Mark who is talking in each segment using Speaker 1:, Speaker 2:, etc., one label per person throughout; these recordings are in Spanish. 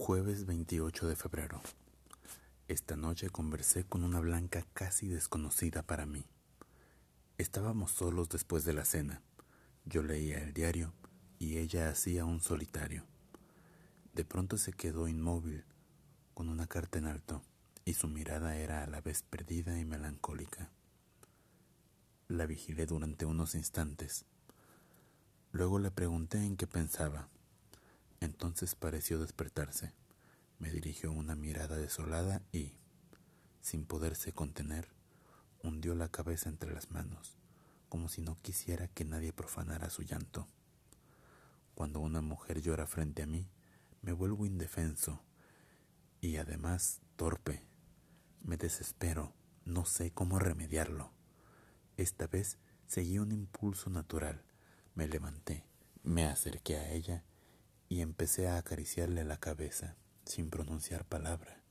Speaker 1: Jueves 28 de febrero. Esta noche conversé con una blanca casi desconocida para mí. Estábamos solos después de la cena. Yo leía el diario y ella hacía un solitario. De pronto se quedó inmóvil, con una carta en alto, y su mirada era a la vez perdida y melancólica. La vigilé durante unos instantes. Luego le pregunté en qué pensaba. Entonces pareció despertarse. Me dirigió una mirada desolada y, sin poderse contener, hundió la cabeza entre las manos, como si no quisiera que nadie profanara su llanto. Cuando una mujer llora frente a mí, me vuelvo indefenso y además torpe. Me desespero, no sé cómo remediarlo. Esta vez seguí un impulso natural. Me levanté, me acerqué a ella y empecé a acariciarle la cabeza sin pronunciar palabra.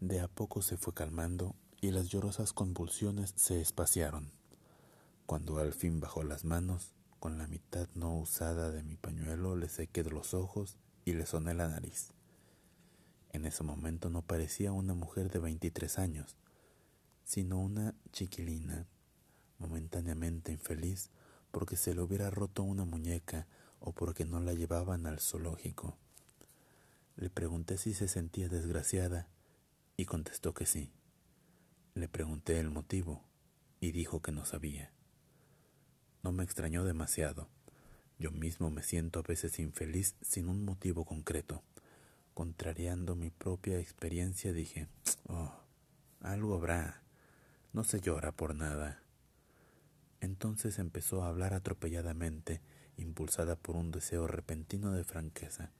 Speaker 1: De a poco se fue calmando y las llorosas convulsiones se espaciaron. Cuando al fin bajó las manos, con la mitad no usada de mi pañuelo le sequé los ojos y le soné la nariz. En ese momento no parecía una mujer de veintitrés años, sino una chiquilina, momentáneamente infeliz porque se le hubiera roto una muñeca o porque no la llevaban al zoológico. Le pregunté si se sentía desgraciada y contestó que sí. Le pregunté el motivo y dijo que no sabía. No me extrañó demasiado. Yo mismo me siento a veces infeliz sin un motivo concreto. Contrariando mi propia experiencia dije, oh, algo habrá. No se llora por nada. Entonces empezó a hablar atropelladamente impulsada por un deseo repentino de franqueza.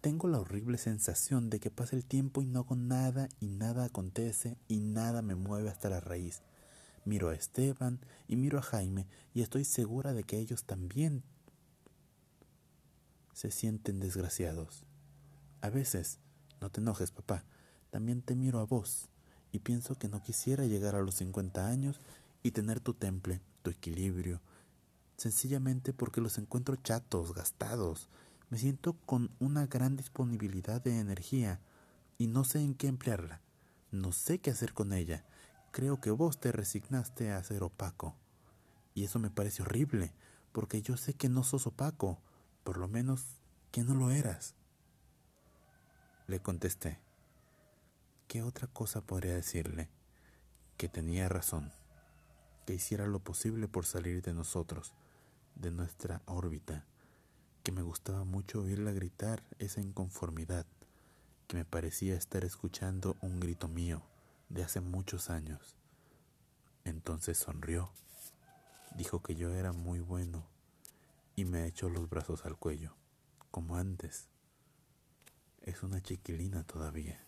Speaker 1: Tengo la horrible sensación de que pasa el tiempo y no hago nada y nada acontece y nada me mueve hasta la raíz. Miro a Esteban y miro a Jaime y estoy segura de que ellos también se sienten desgraciados. A veces, no te enojes, papá, también te miro a vos y pienso que no quisiera llegar a los cincuenta años y tener tu temple, tu equilibrio, sencillamente porque los encuentro chatos, gastados. Me siento con una gran disponibilidad de energía y no sé en qué emplearla. No sé qué hacer con ella. Creo que vos te resignaste a ser opaco. Y eso me parece horrible, porque yo sé que no sos opaco, por lo menos que no lo eras. Le contesté. ¿Qué otra cosa podría decirle? Que tenía razón, que hiciera lo posible por salir de nosotros, de nuestra órbita, que me gustaba mucho oírla gritar esa inconformidad, que me parecía estar escuchando un grito mío de hace muchos años. Entonces sonrió, dijo que yo era muy bueno y me echó los brazos al cuello, como antes. Es una chiquilina todavía.